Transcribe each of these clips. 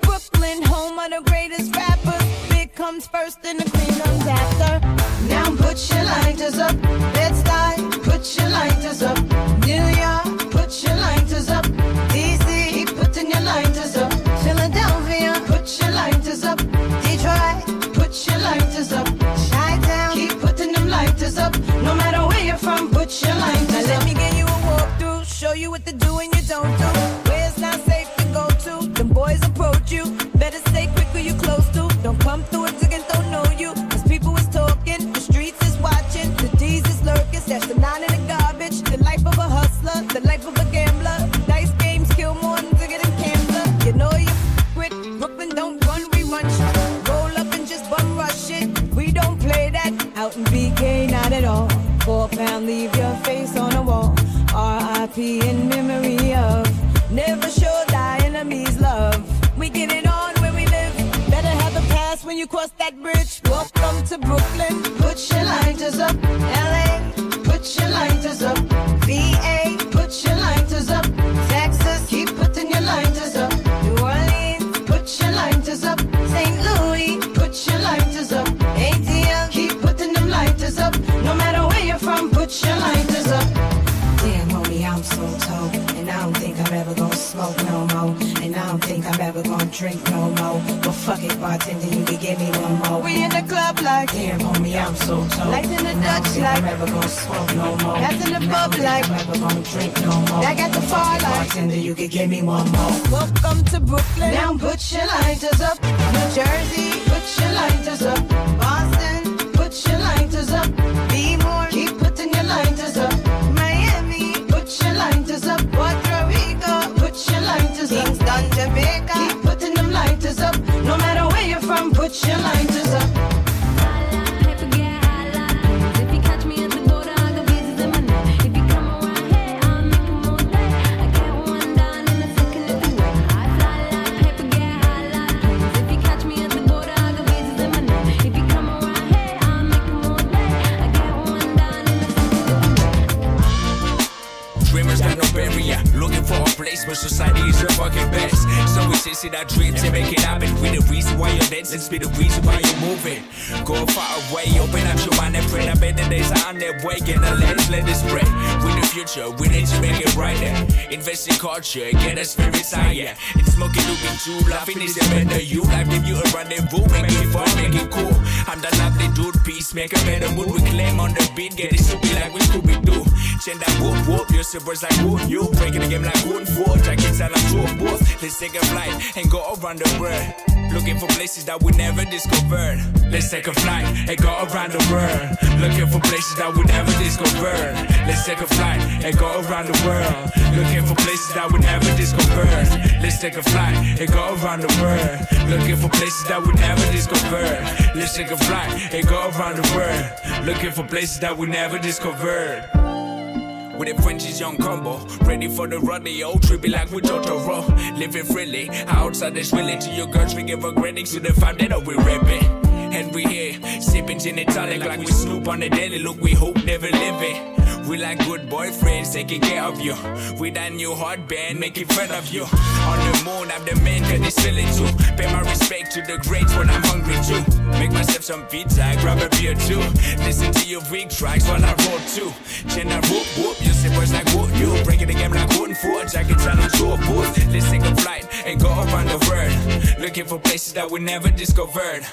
Brooklyn, home of the greatest rappers. Big comes first and the queen comes after. Now put your lighters up. Let's start. Put your lighters up. New York, put your lighters up. DC, keep putting your lighters up. Philadelphia, put your lighters up. Detroit, put your lighters up. Chi-town, keep putting them lighters up. No matter where you're from, put your lighters Now up. let me give you a walkthrough, show you what to do and you don't do. Four pound, leave your face on the wall. R.I.P. in memory of. Never show thy enemies love. We get it on where we live. Better have a pass when you cross that bridge. Welcome to Brooklyn. Put your lighters up. LA, put your lighters up. VA, put your lighters up. Texas, keep putting your lighters up. New Orleans, put your lighters up. St. Louis, put your lighters up. ATL, keep putting them lighters up. No matter put your lighters up. Damn, homie, I'm so told. And I don't think I'm ever gonna smoke no more. And I don't think I'm ever gonna drink no more. But fuck it, bartender, you can give me one more. We in the club like Damn, homie, I'm so told. Lights in the Dutch like- I'm ever gonna smoke no more. That's in the pub like- I'm ever gonna drink no more. That got the far like- Bartender, you can give me one more. Welcome to Brooklyn. Now put your lighters up. New Jersey, put your lighters up. Jamaica. Keep putting them lighters up. No matter where you're from, put your lighters up. Where society is the fucking best. So we chasing our dreams and make it happen. We the reason why you're dancing, be the reason why you're moving. Go far away, open up your mind and pray. I bet the days are on their way. Get the lens, let it spread. We the future, we need to make it brighter. Invest in culture, get us spirits higher. It's smoking to be true, laughing is a better you. Life give you a rendezvous, make it fun, make it cool. I'm the lovely dude, peacemaker, better mood. We claim on the beat, get it stupid like we Scooby Doo. Chain that whoop whoop, your sippers like whoop you. Breaking the game like whoop four, jackets out of two both. Let's take a flight and go around the world. Looking for places that we never discovered. Let's take a flight and go around the world. Looking for places that we never discovered. Let's take a flight and go around the world. Looking for places that we never discovered. Let's take a flight and go around the world. Looking for places that we never discovered. Let's take a flight and go around the world. Looking for places that we never discovered. With a Frenchie's young combo, ready for the rodeo, trippy like with Totoro. Living freely, outside is willing to your girls, we give her credits to the five that we ripping. And we here, sipping gin and tonic like we Snoop on the daily. Look, we hope never living. We like good boyfriends taking care of you. With that new hot band making fun of you. On the moon, I'm the man, cause it's feeling too. Pay my respect to the greats when I'm hungry too. Make myself some pizza, grab a beer too. Listen to your weak tracks while I roll too. Chin I whoop whoop, you say words like whoop you. Break it again like wooden four, jackets on a tour booth. Let's take a flight and go around the world. Looking for places that we never discovered.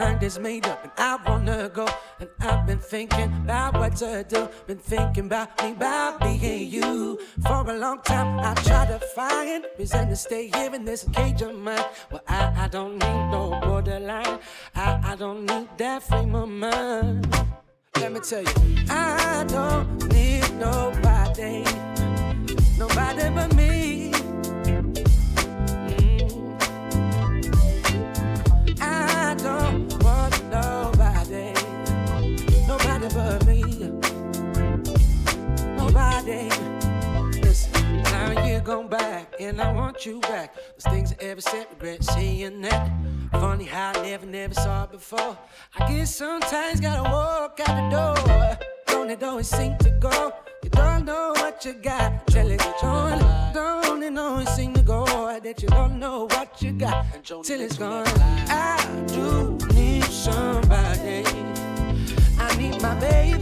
Mind is made up and I wanna go. And I've been thinking about what to do. Been thinking about me, about and you. For a long time, I tried to find reason to stay here in this cage of mine. Well, I, I don't need no borderline. I, I don't need that frame of mind. Let me tell you, I don't need nobody, nobody but me. Gone back, and I want you back. Those things I ever said, regret seeing that. Funny how I never, never saw it before. I guess sometimes gotta walk out the door. Don't it always seem to go? You don't know what you got till it's gone. Don't it always seem to go that you don't know what you got till it's gone? I do need somebody. I need my baby.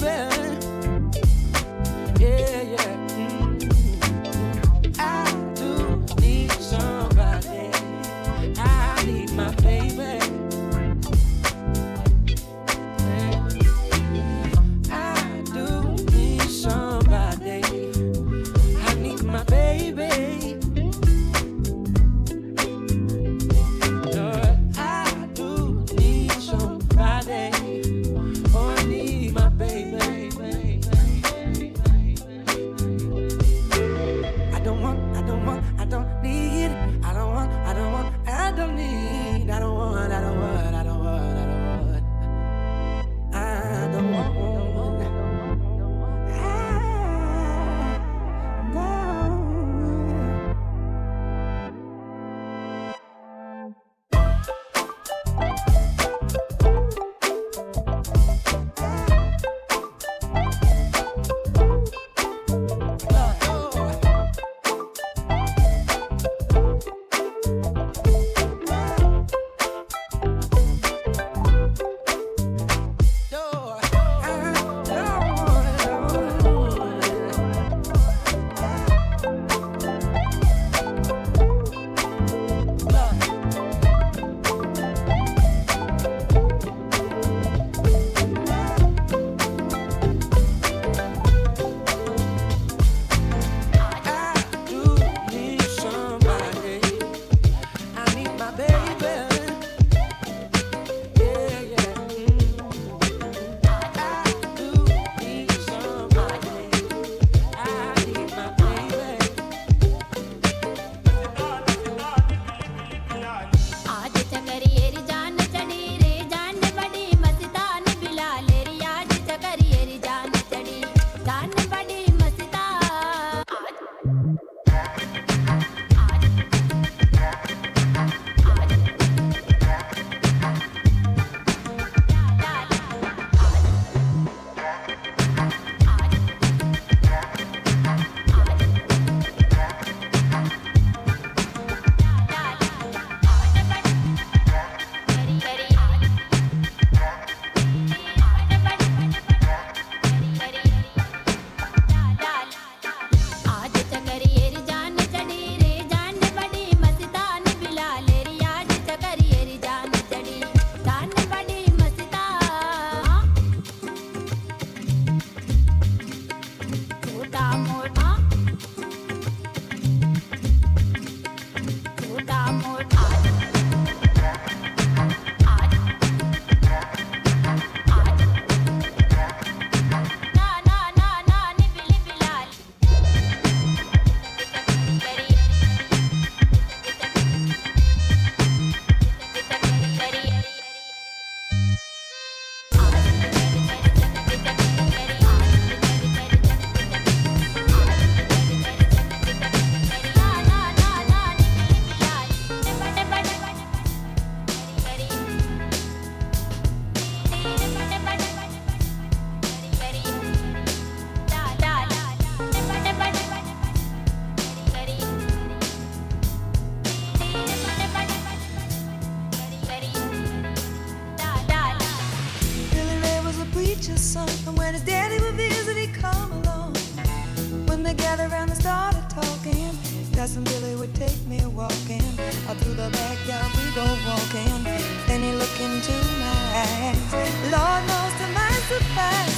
gathered round and started talking. Cousin Billy would take me walking. Out through the backyard we go walking. Then he looked into my eyes. Lord knows to my surprise.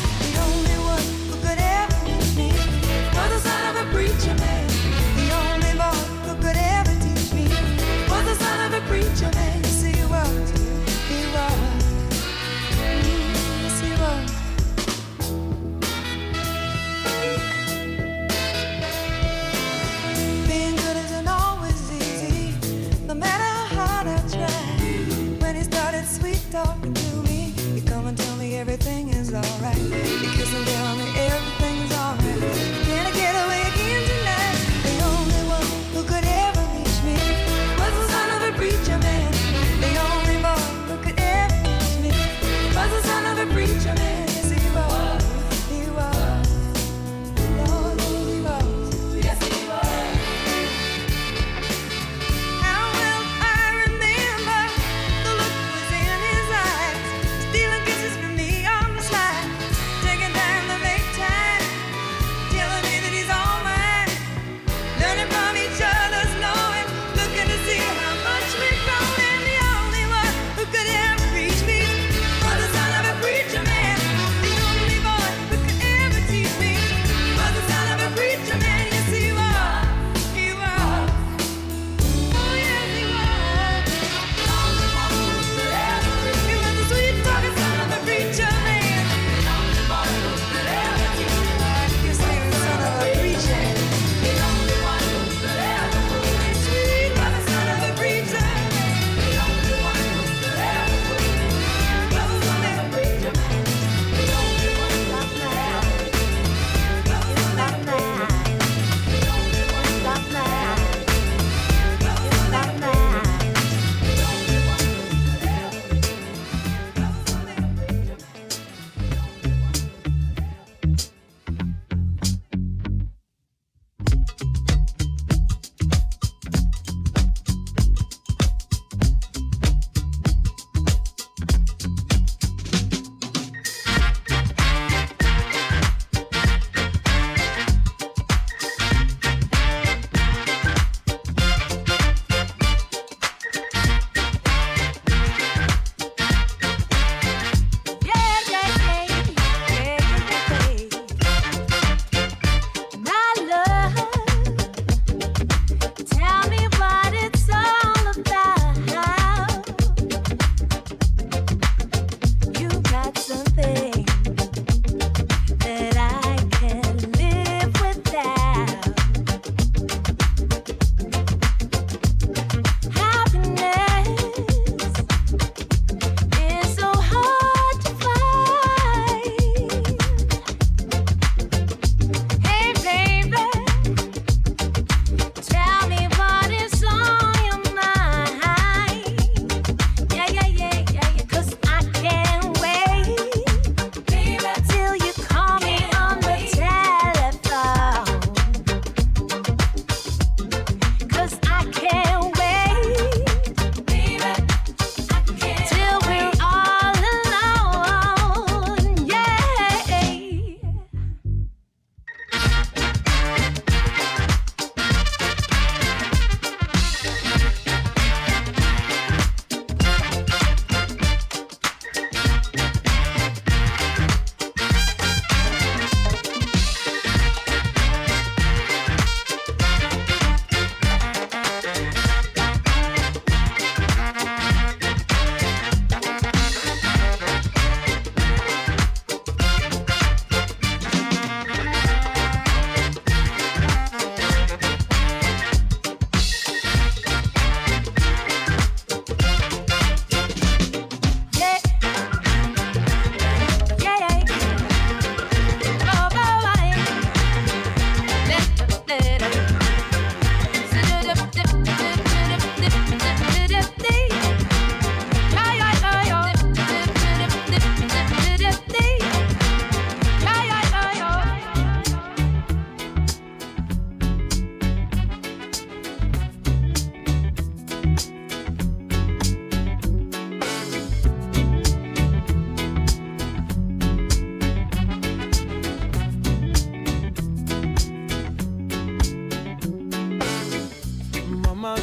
When he started sweet talking to me, you come and tell me everything is alright. Because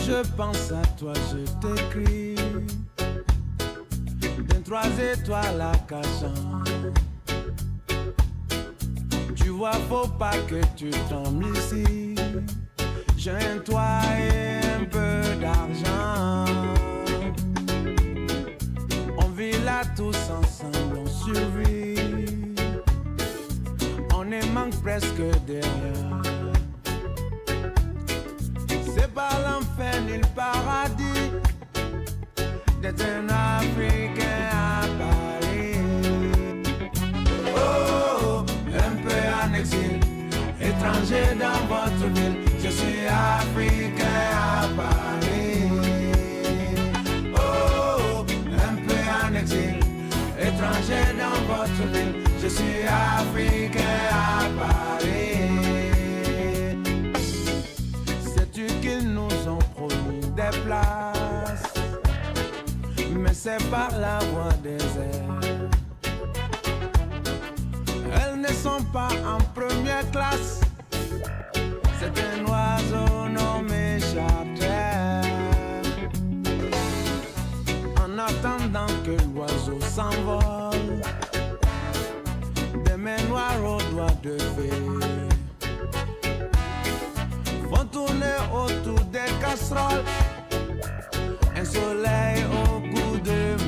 je pense à toi, je t'écris. D'un trois étoiles à cachant. Tu vois, faut pas que tu tombes ici. J'ai un toit et un peu d'argent. On vit là tous ensemble, on survit. On ne manque presque derrière pas l'enfer ni le paradis d'être un Africain à Paris. Oh, un peu en exil, étranger dans votre ville. Je suis Africain à Paris. Oh, un peu en exil, étranger dans votre ville. Je suis Africain à Paris. C'est par la voie des airs. Elles ne sont pas en première classe. C'est un oiseau nommé charter. En attendant que l'oiseau s'envole, des mains noires aux doigts de fée font tourner autour des casseroles un soleil au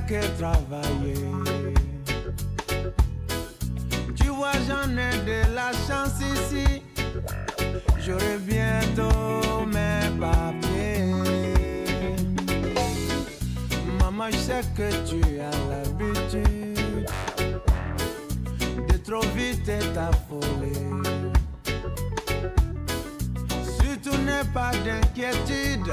Que travailler. Tu vois, j'en ai de la chance ici. J'aurai bientôt mes papiers. Maman, je sais que tu as l'habitude de trop vite t'affoler. Surtout n'aie pas d'inquiétude